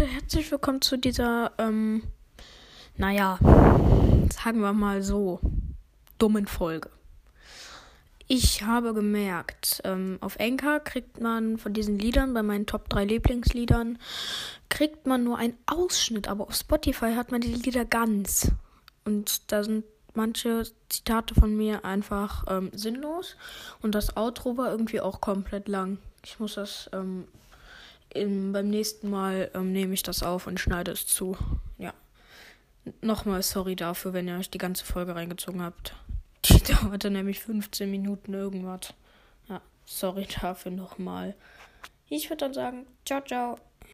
herzlich willkommen zu dieser, ähm, naja, sagen wir mal so, dummen Folge. Ich habe gemerkt, ähm, auf Enka kriegt man von diesen Liedern, bei meinen Top 3 Lieblingsliedern, kriegt man nur einen Ausschnitt, aber auf Spotify hat man die Lieder ganz. Und da sind manche Zitate von mir einfach ähm, sinnlos und das Outro war irgendwie auch komplett lang. Ich muss das ähm, im, beim nächsten Mal ähm, nehme ich das auf und schneide es zu. Ja. Nochmal sorry dafür, wenn ihr euch die ganze Folge reingezogen habt. Die dauerte nämlich 15 Minuten irgendwas. Ja, sorry dafür nochmal. Ich würde dann sagen, ciao, ciao.